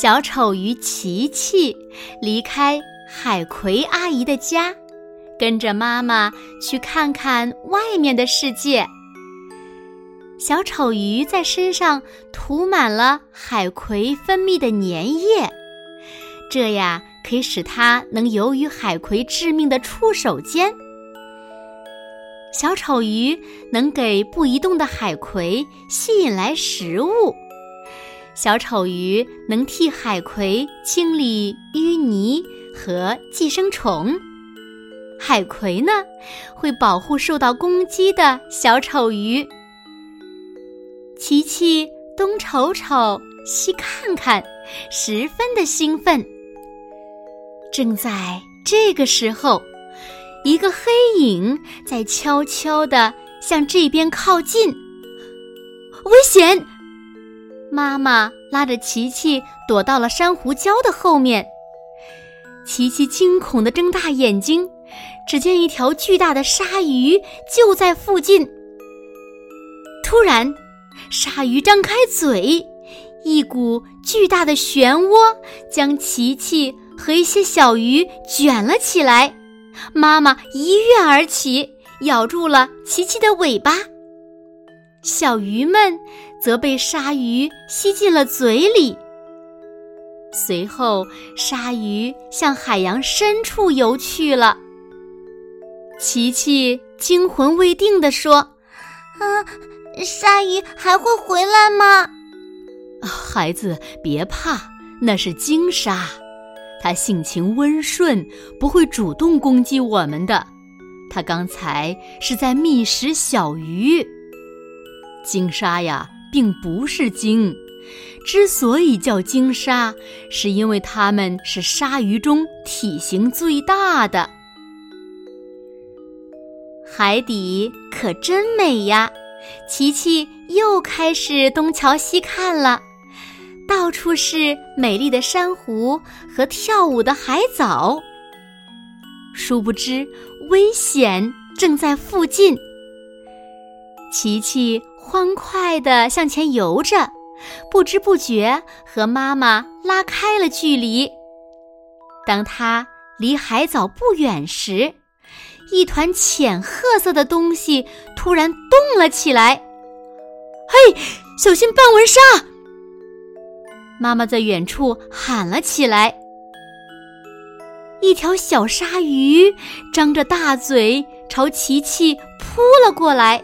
小丑鱼琪琪离开海葵阿姨的家，跟着妈妈去看看外面的世界。小丑鱼在身上涂满了海葵分泌的粘液，这呀可以使它能游于海葵致命的触手间。小丑鱼能给不移动的海葵吸引来食物。小丑鱼能替海葵清理淤泥和寄生虫，海葵呢会保护受到攻击的小丑鱼。琪琪东瞅瞅，西看看，十分的兴奋。正在这个时候，一个黑影在悄悄地向这边靠近，危险！妈妈拉着琪琪躲到了珊瑚礁的后面。琪琪惊恐地睁大眼睛，只见一条巨大的鲨鱼就在附近。突然，鲨鱼张开嘴，一股巨大的漩涡将琪琪和一些小鱼卷了起来。妈妈一跃而起，咬住了琪琪的尾巴。小鱼们则被鲨鱼吸进了嘴里。随后，鲨鱼向海洋深处游去了。琪琪惊魂未定地说：“啊，鲨鱼还会回来吗？”孩子，别怕，那是鲸鲨，它性情温顺，不会主动攻击我们的。它刚才是在觅食小鱼。鲸鲨呀，并不是鲸，之所以叫鲸鲨，是因为它们是鲨鱼中体型最大的。海底可真美呀！琪琪又开始东瞧西看了，到处是美丽的珊瑚和跳舞的海藻。殊不知，危险正在附近。琪琪。欢快地向前游着，不知不觉和妈妈拉开了距离。当他离海藻不远时，一团浅褐色的东西突然动了起来。“嘿，小心斑纹鲨！”妈妈在远处喊了起来。一条小鲨鱼张着大嘴朝琪琪扑了过来。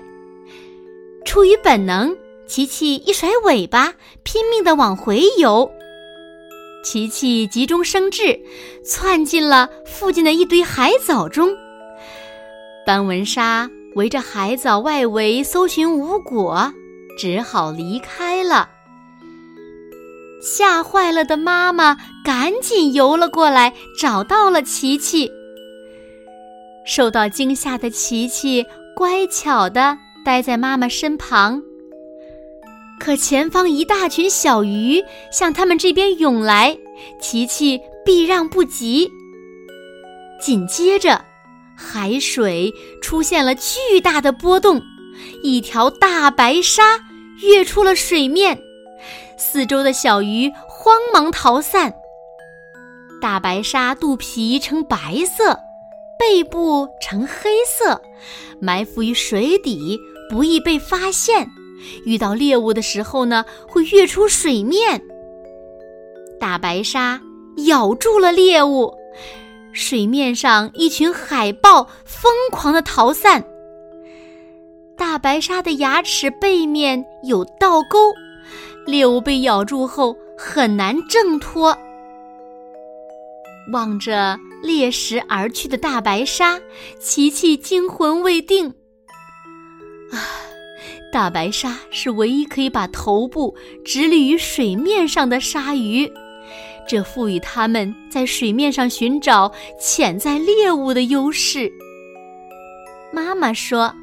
出于本能，琪琪一甩尾巴，拼命地往回游。琪琪急中生智，窜进了附近的一堆海藻中。斑纹鲨围着海藻外围搜寻无果，只好离开了。吓坏了的妈妈赶紧游了过来，找到了琪琪。受到惊吓的琪琪乖巧的。待在妈妈身旁，可前方一大群小鱼向他们这边涌来，琪琪避让不及。紧接着，海水出现了巨大的波动，一条大白鲨跃出了水面，四周的小鱼慌忙逃散。大白鲨肚皮呈白色，背部呈黑色，埋伏于水底。不易被发现，遇到猎物的时候呢，会跃出水面。大白鲨咬住了猎物，水面上一群海豹疯狂的逃散。大白鲨的牙齿背面有倒钩，猎物被咬住后很难挣脱。望着猎食而去的大白鲨，琪琪惊魂未定。啊 大白鲨是唯一可以把头部直立于水面上的鲨鱼，这赋予它们在水面上寻找潜在猎物的优势。妈妈说：“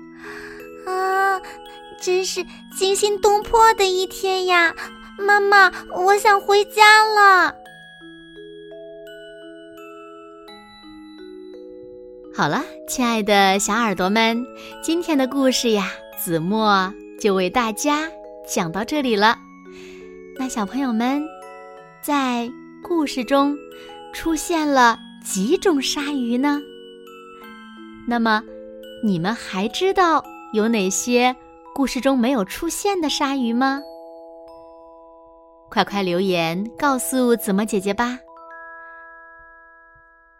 啊，真是惊心动魄的一天呀！妈妈，我想回家了。”好了，亲爱的小耳朵们，今天的故事呀，子墨就为大家讲到这里了。那小朋友们，在故事中出现了几种鲨鱼呢？那么，你们还知道有哪些故事中没有出现的鲨鱼吗？快快留言告诉子墨姐姐吧。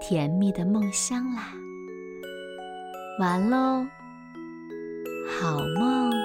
甜蜜的梦乡啦，完喽，好梦。